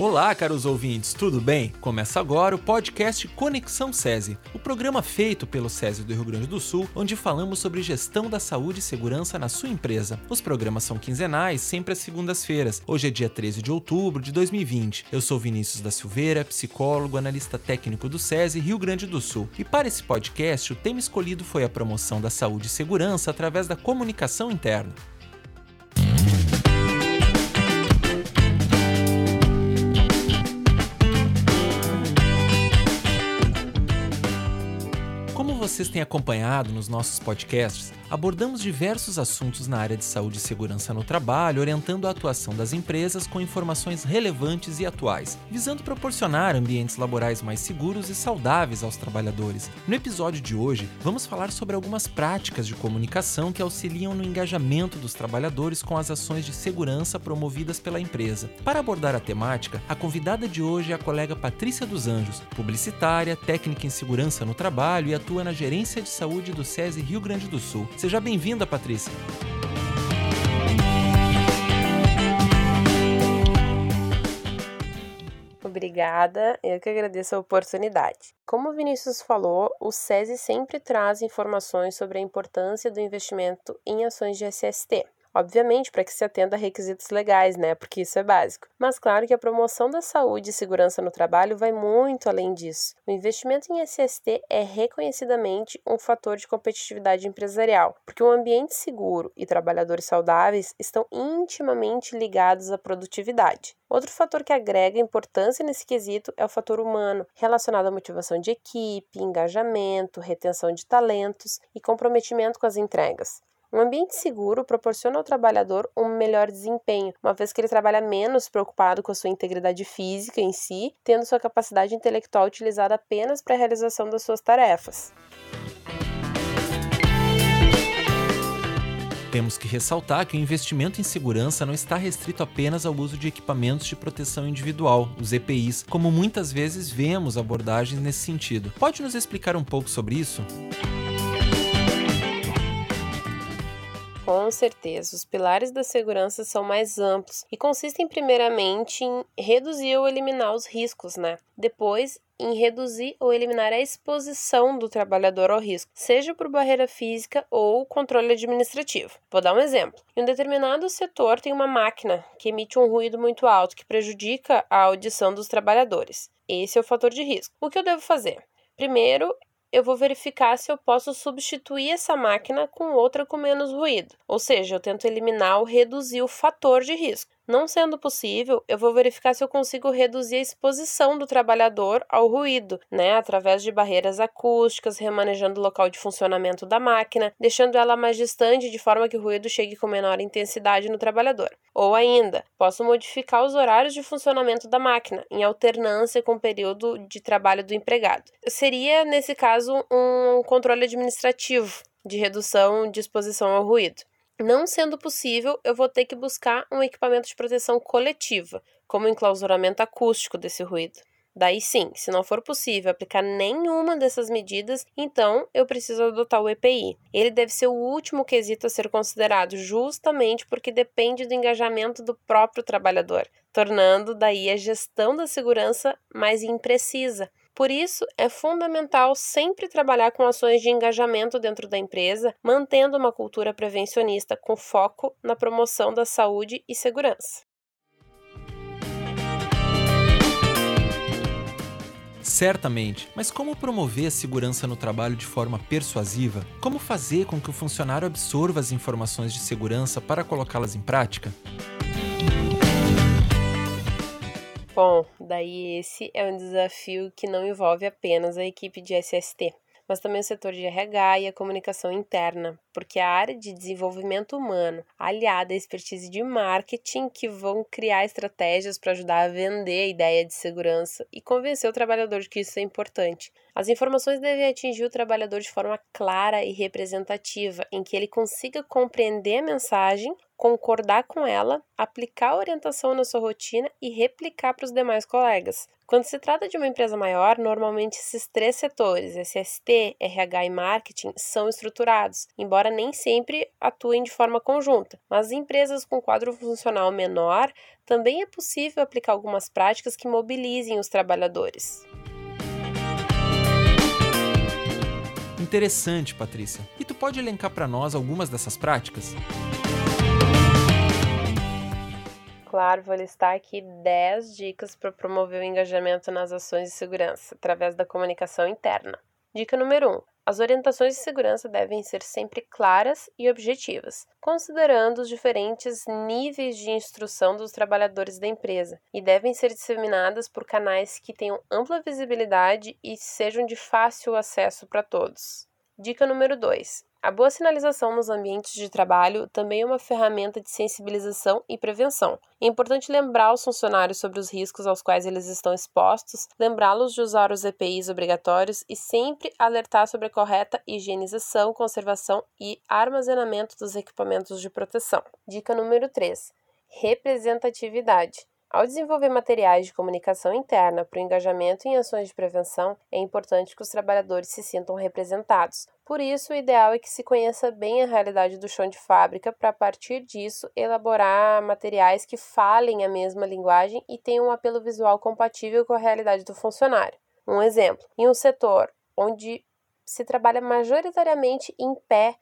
Olá, caros ouvintes, tudo bem? Começa agora o podcast Conexão SESI, o programa feito pelo SESI do Rio Grande do Sul, onde falamos sobre gestão da saúde e segurança na sua empresa. Os programas são quinzenais, sempre às segundas-feiras. Hoje é dia 13 de outubro de 2020. Eu sou Vinícius da Silveira, psicólogo, analista técnico do SESI Rio Grande do Sul. E para esse podcast, o tema escolhido foi a promoção da saúde e segurança através da comunicação interna. Vocês têm acompanhado nos nossos podcasts, abordamos diversos assuntos na área de saúde e segurança no trabalho, orientando a atuação das empresas com informações relevantes e atuais, visando proporcionar ambientes laborais mais seguros e saudáveis aos trabalhadores. No episódio de hoje, vamos falar sobre algumas práticas de comunicação que auxiliam no engajamento dos trabalhadores com as ações de segurança promovidas pela empresa. Para abordar a temática, a convidada de hoje é a colega Patrícia dos Anjos, publicitária, técnica em segurança no trabalho e atua na Gerência de Saúde do SESI Rio Grande do Sul. Seja bem-vinda, Patrícia. Obrigada, eu que agradeço a oportunidade. Como o Vinícius falou, o SESI sempre traz informações sobre a importância do investimento em ações de SST. Obviamente, para que se atenda a requisitos legais, né? Porque isso é básico. Mas claro que a promoção da saúde e segurança no trabalho vai muito além disso. O investimento em SST é reconhecidamente um fator de competitividade empresarial, porque um ambiente seguro e trabalhadores saudáveis estão intimamente ligados à produtividade. Outro fator que agrega importância nesse quesito é o fator humano, relacionado à motivação de equipe, engajamento, retenção de talentos e comprometimento com as entregas. Um ambiente seguro proporciona ao trabalhador um melhor desempenho, uma vez que ele trabalha menos preocupado com a sua integridade física em si, tendo sua capacidade intelectual utilizada apenas para a realização das suas tarefas. Temos que ressaltar que o investimento em segurança não está restrito apenas ao uso de equipamentos de proteção individual, os EPIs, como muitas vezes vemos abordagens nesse sentido. Pode nos explicar um pouco sobre isso? Com certeza, os pilares da segurança são mais amplos e consistem primeiramente em reduzir ou eliminar os riscos, né? Depois, em reduzir ou eliminar a exposição do trabalhador ao risco, seja por barreira física ou controle administrativo. Vou dar um exemplo. Em um determinado setor tem uma máquina que emite um ruído muito alto que prejudica a audição dos trabalhadores. Esse é o fator de risco. O que eu devo fazer? Primeiro, eu vou verificar se eu posso substituir essa máquina com outra com menos ruído. Ou seja, eu tento eliminar ou reduzir o fator de risco. Não sendo possível, eu vou verificar se eu consigo reduzir a exposição do trabalhador ao ruído, né, através de barreiras acústicas, remanejando o local de funcionamento da máquina, deixando ela mais distante de forma que o ruído chegue com menor intensidade no trabalhador. Ou ainda, posso modificar os horários de funcionamento da máquina, em alternância com o período de trabalho do empregado. Seria, nesse caso, um controle administrativo de redução de exposição ao ruído. Não sendo possível, eu vou ter que buscar um equipamento de proteção coletiva, como enclausuramento acústico desse ruído. Daí sim, se não for possível aplicar nenhuma dessas medidas, então eu preciso adotar o EPI. Ele deve ser o último quesito a ser considerado, justamente porque depende do engajamento do próprio trabalhador, tornando daí a gestão da segurança mais imprecisa, por isso, é fundamental sempre trabalhar com ações de engajamento dentro da empresa, mantendo uma cultura prevencionista com foco na promoção da saúde e segurança. Certamente, mas como promover a segurança no trabalho de forma persuasiva? Como fazer com que o funcionário absorva as informações de segurança para colocá-las em prática? Bom, daí esse é um desafio que não envolve apenas a equipe de SST, mas também o setor de RH e a comunicação interna, porque a área de desenvolvimento humano, aliada à expertise de marketing, que vão criar estratégias para ajudar a vender a ideia de segurança e convencer o trabalhador de que isso é importante. As informações devem atingir o trabalhador de forma clara e representativa, em que ele consiga compreender a mensagem concordar com ela, aplicar a orientação na sua rotina e replicar para os demais colegas. Quando se trata de uma empresa maior, normalmente esses três setores, SST, RH e marketing, são estruturados, embora nem sempre atuem de forma conjunta. Mas em empresas com quadro funcional menor, também é possível aplicar algumas práticas que mobilizem os trabalhadores. Interessante, Patrícia. E tu pode elencar para nós algumas dessas práticas? Claro, vou listar aqui 10 dicas para promover o engajamento nas ações de segurança através da comunicação interna. Dica número 1. As orientações de segurança devem ser sempre claras e objetivas, considerando os diferentes níveis de instrução dos trabalhadores da empresa, e devem ser disseminadas por canais que tenham ampla visibilidade e sejam de fácil acesso para todos. Dica número 2. A boa sinalização nos ambientes de trabalho também é uma ferramenta de sensibilização e prevenção. É importante lembrar os funcionários sobre os riscos aos quais eles estão expostos, lembrá-los de usar os EPIs obrigatórios e sempre alertar sobre a correta higienização, conservação e armazenamento dos equipamentos de proteção. Dica número 3: representatividade. Ao desenvolver materiais de comunicação interna para o engajamento em ações de prevenção, é importante que os trabalhadores se sintam representados. Por isso, o ideal é que se conheça bem a realidade do chão de fábrica para, a partir disso, elaborar materiais que falem a mesma linguagem e tenham um apelo visual compatível com a realidade do funcionário. Um exemplo: em um setor onde se trabalha majoritariamente em pé,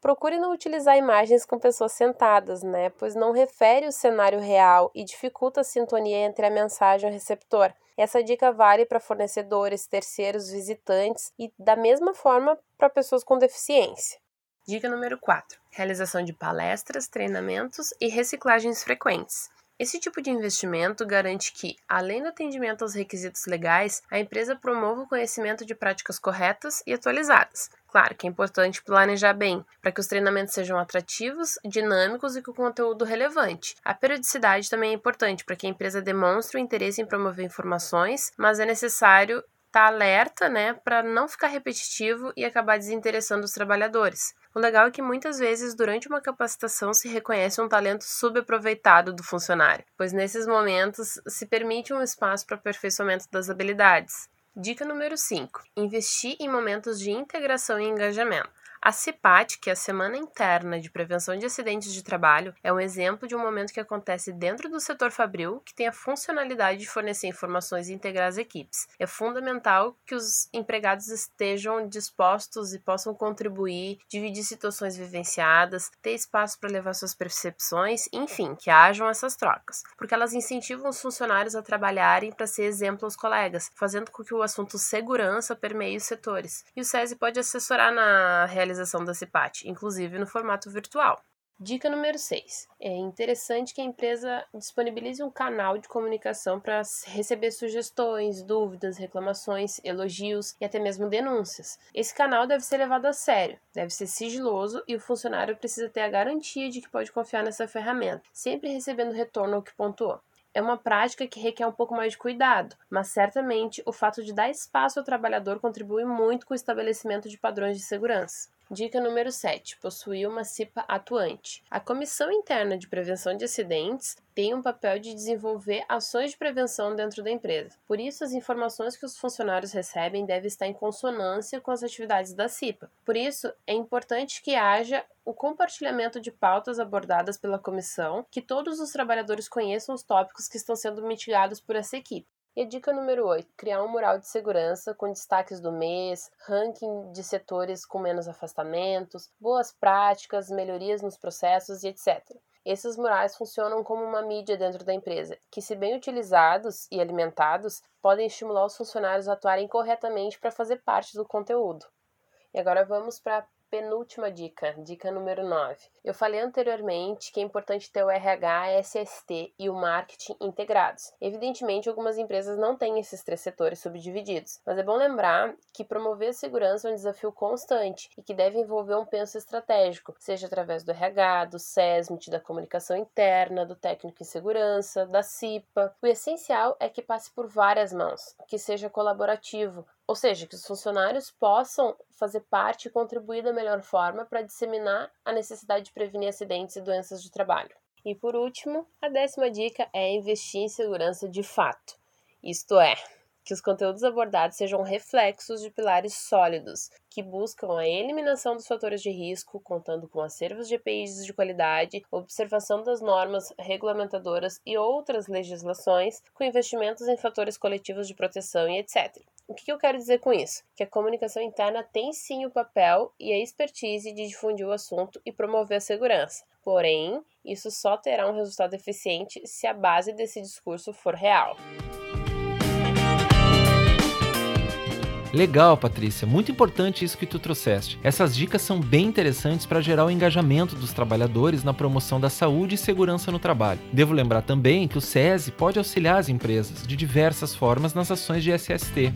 Procure não utilizar imagens com pessoas sentadas, né? Pois não refere o cenário real e dificulta a sintonia entre a mensagem e o receptor. Essa dica vale para fornecedores, terceiros, visitantes e da mesma forma para pessoas com deficiência. Dica número 4: realização de palestras, treinamentos e reciclagens frequentes. Esse tipo de investimento garante que, além do atendimento aos requisitos legais, a empresa promova o conhecimento de práticas corretas e atualizadas. Claro que é importante planejar bem, para que os treinamentos sejam atrativos, dinâmicos e com conteúdo relevante. A periodicidade também é importante para que a empresa demonstre o interesse em promover informações, mas é necessário estar tá alerta, né, para não ficar repetitivo e acabar desinteressando os trabalhadores. O legal é que muitas vezes durante uma capacitação se reconhece um talento subaproveitado do funcionário, pois nesses momentos se permite um espaço para aperfeiçoamento das habilidades. Dica número 5: investir em momentos de integração e engajamento. A CIPAT, que é a Semana Interna de Prevenção de Acidentes de Trabalho, é um exemplo de um momento que acontece dentro do setor fabril que tem a funcionalidade de fornecer informações e integrar as equipes. É fundamental que os empregados estejam dispostos e possam contribuir, dividir situações vivenciadas, ter espaço para levar suas percepções, enfim, que hajam essas trocas, porque elas incentivam os funcionários a trabalharem para ser exemplo aos colegas, fazendo com que o assunto segurança permeie os setores. E o SESI pode assessorar na realização realização da CIPAT, inclusive no formato virtual. Dica número 6. É interessante que a empresa disponibilize um canal de comunicação para receber sugestões, dúvidas, reclamações, elogios e até mesmo denúncias. Esse canal deve ser levado a sério, deve ser sigiloso e o funcionário precisa ter a garantia de que pode confiar nessa ferramenta, sempre recebendo retorno ao que pontuou. É uma prática que requer um pouco mais de cuidado, mas certamente o fato de dar espaço ao trabalhador contribui muito com o estabelecimento de padrões de segurança. Dica número 7. Possuir uma CIPA atuante. A Comissão Interna de Prevenção de Acidentes tem um papel de desenvolver ações de prevenção dentro da empresa. Por isso, as informações que os funcionários recebem devem estar em consonância com as atividades da CIPA. Por isso, é importante que haja o compartilhamento de pautas abordadas pela comissão, que todos os trabalhadores conheçam os tópicos que estão sendo mitigados por essa equipe. E a dica número 8: criar um mural de segurança com destaques do mês, ranking de setores com menos afastamentos, boas práticas, melhorias nos processos e etc. Esses murais funcionam como uma mídia dentro da empresa, que, se bem utilizados e alimentados, podem estimular os funcionários a atuarem corretamente para fazer parte do conteúdo. E agora vamos para penúltima dica, dica número 9. Eu falei anteriormente que é importante ter o RH, SST e o marketing integrados. Evidentemente, algumas empresas não têm esses três setores subdivididos, mas é bom lembrar que promover segurança é um desafio constante e que deve envolver um penso estratégico, seja através do RH, do SESMIT, da comunicação interna, do técnico em segurança, da CIPA. O essencial é que passe por várias mãos, que seja colaborativo, Ou seja, que os funcionários possam fazer parte e contribuir da melhor forma para disseminar a necessidade de prevenir acidentes e doenças de trabalho. E por último, a décima dica é investir em segurança de fato. Isto é, que os conteúdos abordados sejam reflexos de pilares sólidos, que buscam a eliminação dos fatores de risco, contando com acervos de EPIs de qualidade, observação das normas regulamentadoras e outras legislações, com investimentos em fatores coletivos de proteção e etc. O que eu quero dizer com isso? Que a comunicação interna tem sim o papel e a expertise de difundir o assunto e promover a segurança. Porém, isso só terá um resultado eficiente se a base desse discurso for real. Legal, Patrícia. Muito importante isso que tu trouxeste. Essas dicas são bem interessantes para gerar o engajamento dos trabalhadores na promoção da saúde e segurança no trabalho. Devo lembrar também que o SESI pode auxiliar as empresas de diversas formas nas ações de SST.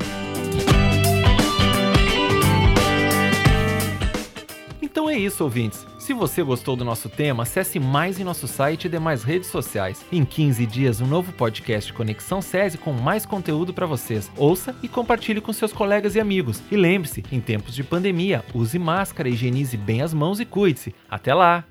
Então é isso, ouvintes. Se você gostou do nosso tema, acesse mais em nosso site e demais redes sociais. Em 15 dias, um novo podcast Conexão SESI com mais conteúdo para vocês. Ouça e compartilhe com seus colegas e amigos. E lembre-se, em tempos de pandemia, use máscara, higienize bem as mãos e cuide-se. Até lá!